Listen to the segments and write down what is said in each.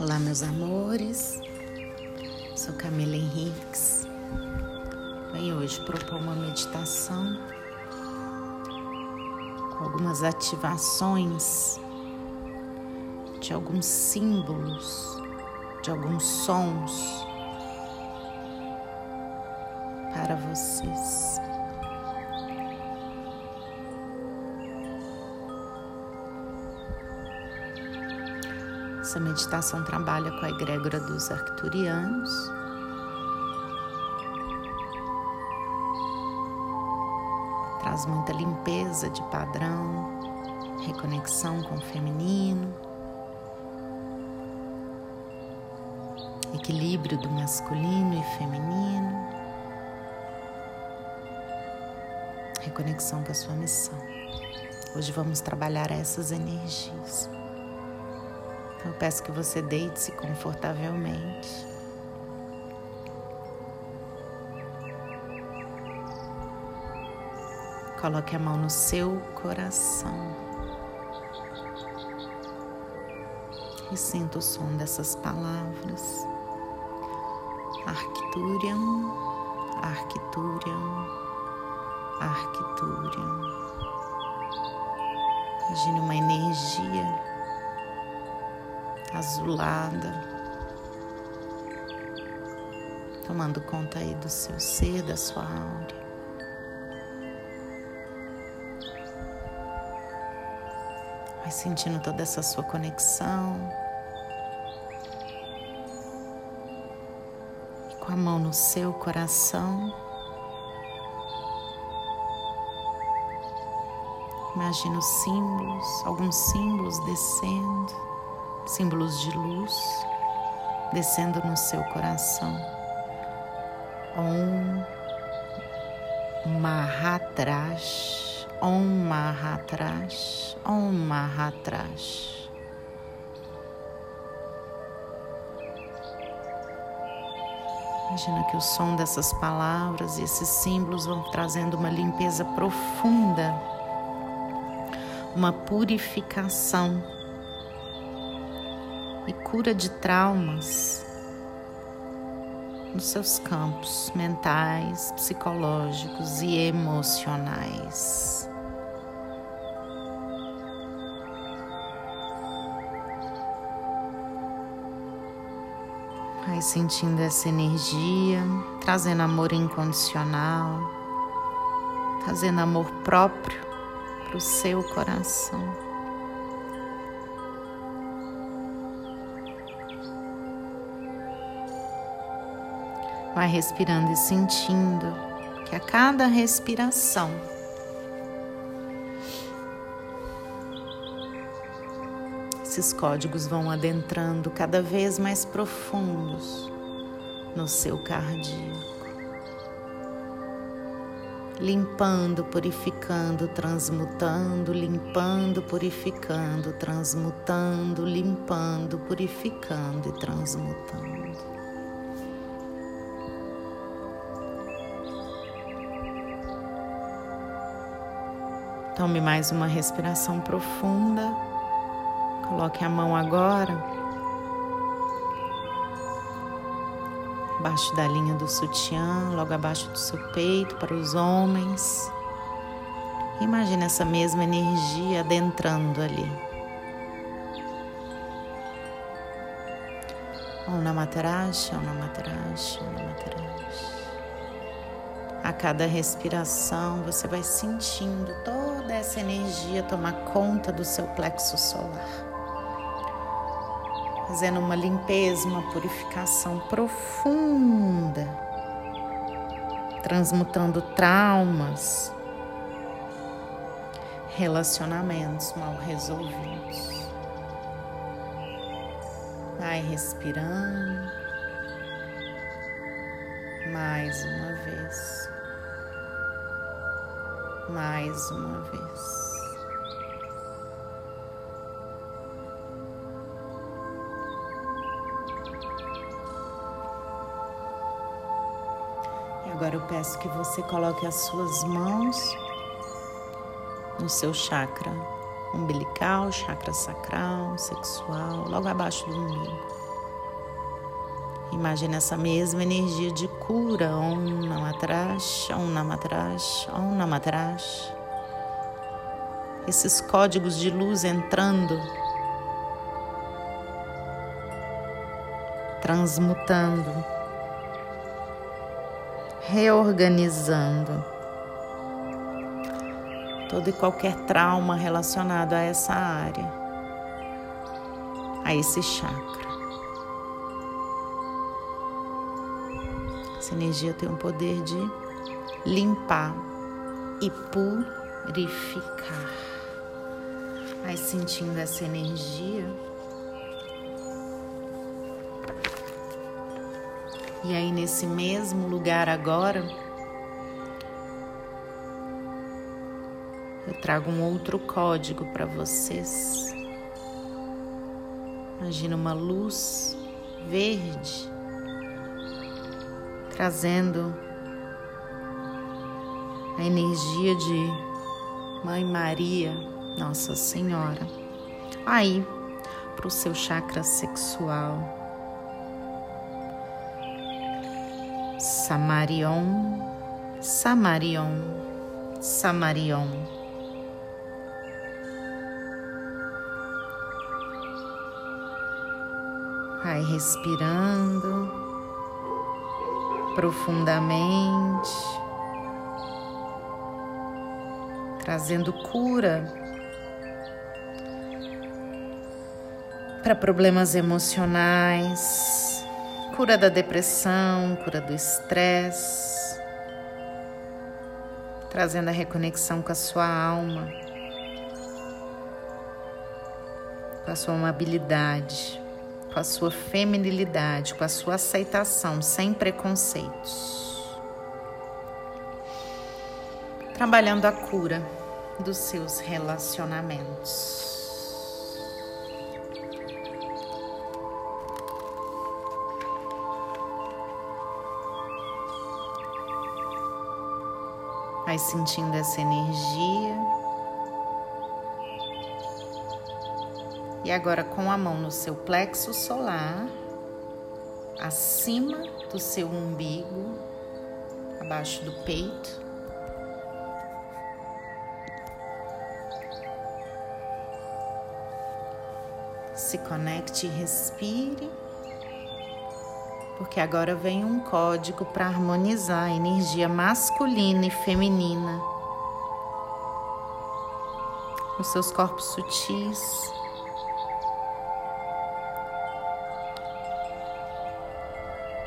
Olá, meus amores. Sou Camila Henriques. Venho hoje propor uma meditação com algumas ativações de alguns símbolos, de alguns sons para vocês. Essa meditação trabalha com a egrégora dos arcturianos. Traz muita limpeza de padrão, reconexão com o feminino, equilíbrio do masculino e feminino, reconexão com a sua missão. Hoje vamos trabalhar essas energias. Então, eu peço que você deite-se confortavelmente. Coloque a mão no seu coração. E sinta o som dessas palavras. Arcturian, Arcturian, Arcturian. Imagine uma energia azulada, tomando conta aí do seu ser, da sua áurea. Vai sentindo toda essa sua conexão. E com a mão no seu coração. Imagina os símbolos, alguns símbolos descendo símbolos de luz descendo no seu coração. Om Mahatrash, Om Mahatrash, Om Mahatrash. Imagina que o som dessas palavras e esses símbolos vão trazendo uma limpeza profunda, uma purificação cura de traumas nos seus campos mentais, psicológicos e emocionais. Vai sentindo essa energia, trazendo amor incondicional, trazendo amor próprio para o seu coração. Vai respirando e sentindo que a cada respiração esses códigos vão adentrando cada vez mais profundos no seu cardíaco. Limpando, purificando, transmutando, limpando, purificando, transmutando, limpando, purificando e transmutando. Tome mais uma respiração profunda. Coloque a mão agora abaixo da linha do sutiã, logo abaixo do seu peito para os homens. Imagine essa mesma energia adentrando ali. Om Namatarashi, Om Namatarashi, Om Namatarashi. A cada respiração, você vai sentindo toda essa energia tomar conta do seu plexo solar. Fazendo uma limpeza, uma purificação profunda, transmutando traumas, relacionamentos mal resolvidos. Vai respirando mais uma vez mais uma vez. E agora eu peço que você coloque as suas mãos no seu chakra umbilical, chakra sacral, sexual, logo abaixo do umbigo. Imagina essa mesma energia de cura. Om Namatrash, Om Namatrash, Om Namatrash. Esses códigos de luz entrando, transmutando, reorganizando todo e qualquer trauma relacionado a essa área, a esse chakra. Essa energia tem o poder de limpar e purificar. Vai sentindo essa energia. E aí, nesse mesmo lugar agora, eu trago um outro código para vocês. Imagina uma luz verde trazendo a energia de Mãe Maria, Nossa Senhora, aí para o seu chakra sexual. Samarion, Samarion, Samarion. Vai respirando profundamente, trazendo cura para problemas emocionais, cura da depressão, cura do estresse, trazendo a reconexão com a sua alma, com a sua amabilidade com a sua feminilidade, com a sua aceitação, sem preconceitos. Trabalhando a cura dos seus relacionamentos. Vai sentindo essa energia. E agora, com a mão no seu plexo solar, acima do seu umbigo, abaixo do peito, se conecte e respire, porque agora vem um código para harmonizar a energia masculina e feminina nos seus corpos sutis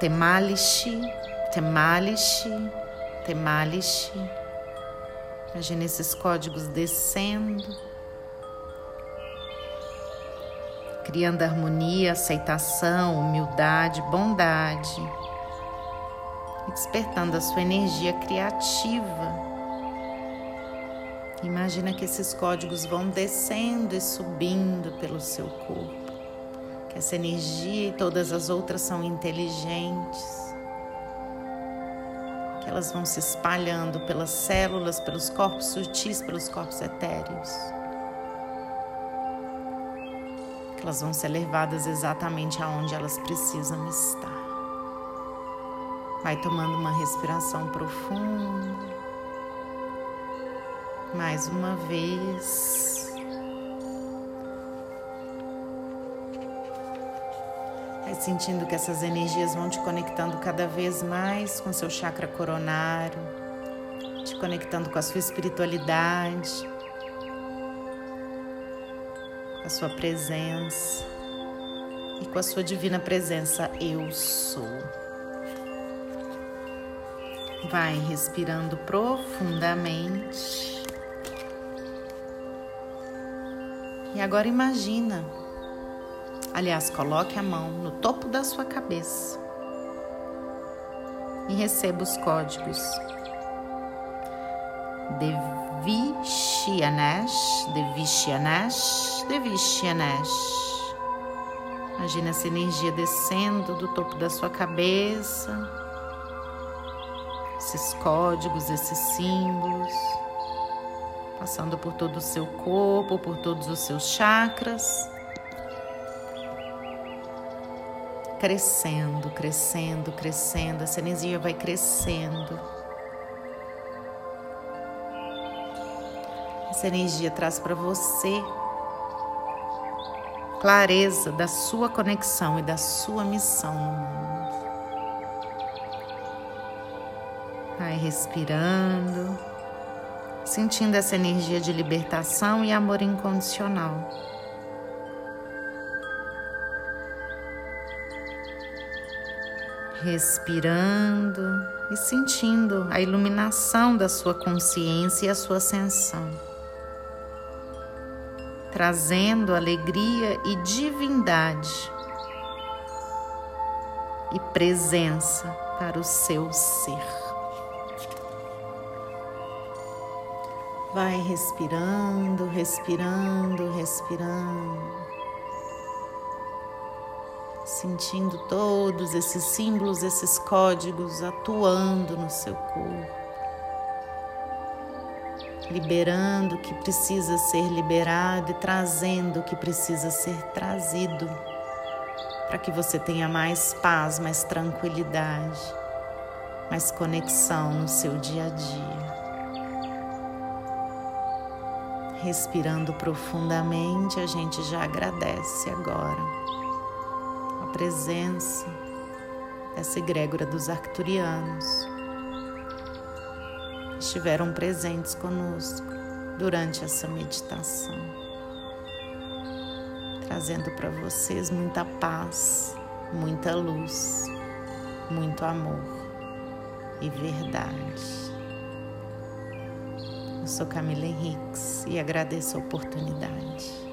Temalishi, Temalishi, Temalishi. Imagina esses códigos descendo, criando harmonia, aceitação, humildade, bondade, despertando a sua energia criativa. Imagina que esses códigos vão descendo e subindo pelo seu corpo essa energia e todas as outras são inteligentes, que elas vão se espalhando pelas células, pelos corpos sutis, pelos corpos etéreos, que elas vão ser levadas exatamente aonde elas precisam estar. Vai tomando uma respiração profunda. Mais uma vez. Sentindo que essas energias vão te conectando cada vez mais com seu chakra coronário, te conectando com a sua espiritualidade, com a sua presença e com a sua divina presença eu sou. Vai respirando profundamente. E agora imagina Aliás, coloque a mão no topo da sua cabeça e receba os códigos. Devishianesh, Devishianesh, Devishianesh. Imagina essa energia descendo do topo da sua cabeça, esses códigos, esses símbolos, passando por todo o seu corpo, por todos os seus chakras crescendo, crescendo, crescendo. Essa energia vai crescendo. Essa energia traz para você clareza da sua conexão e da sua missão no mundo. Vai respirando, sentindo essa energia de libertação e amor incondicional. Respirando e sentindo a iluminação da sua consciência e a sua ascensão trazendo alegria e divindade e presença para o seu ser. Vai respirando, respirando, respirando, sentindo todos esses símbolos, esses códigos atuando no seu corpo liberando o que precisa ser liberado e trazendo o que precisa ser trazido, para que você tenha mais paz, mais tranquilidade, mais conexão no seu dia a dia. Respirando profundamente, a gente já agradece agora presença dessa egrégora dos arcturianos estiveram presentes conosco durante essa meditação, trazendo para vocês muita paz, muita luz, muito amor e verdade. Eu sou Camila Henriques e agradeço a oportunidade.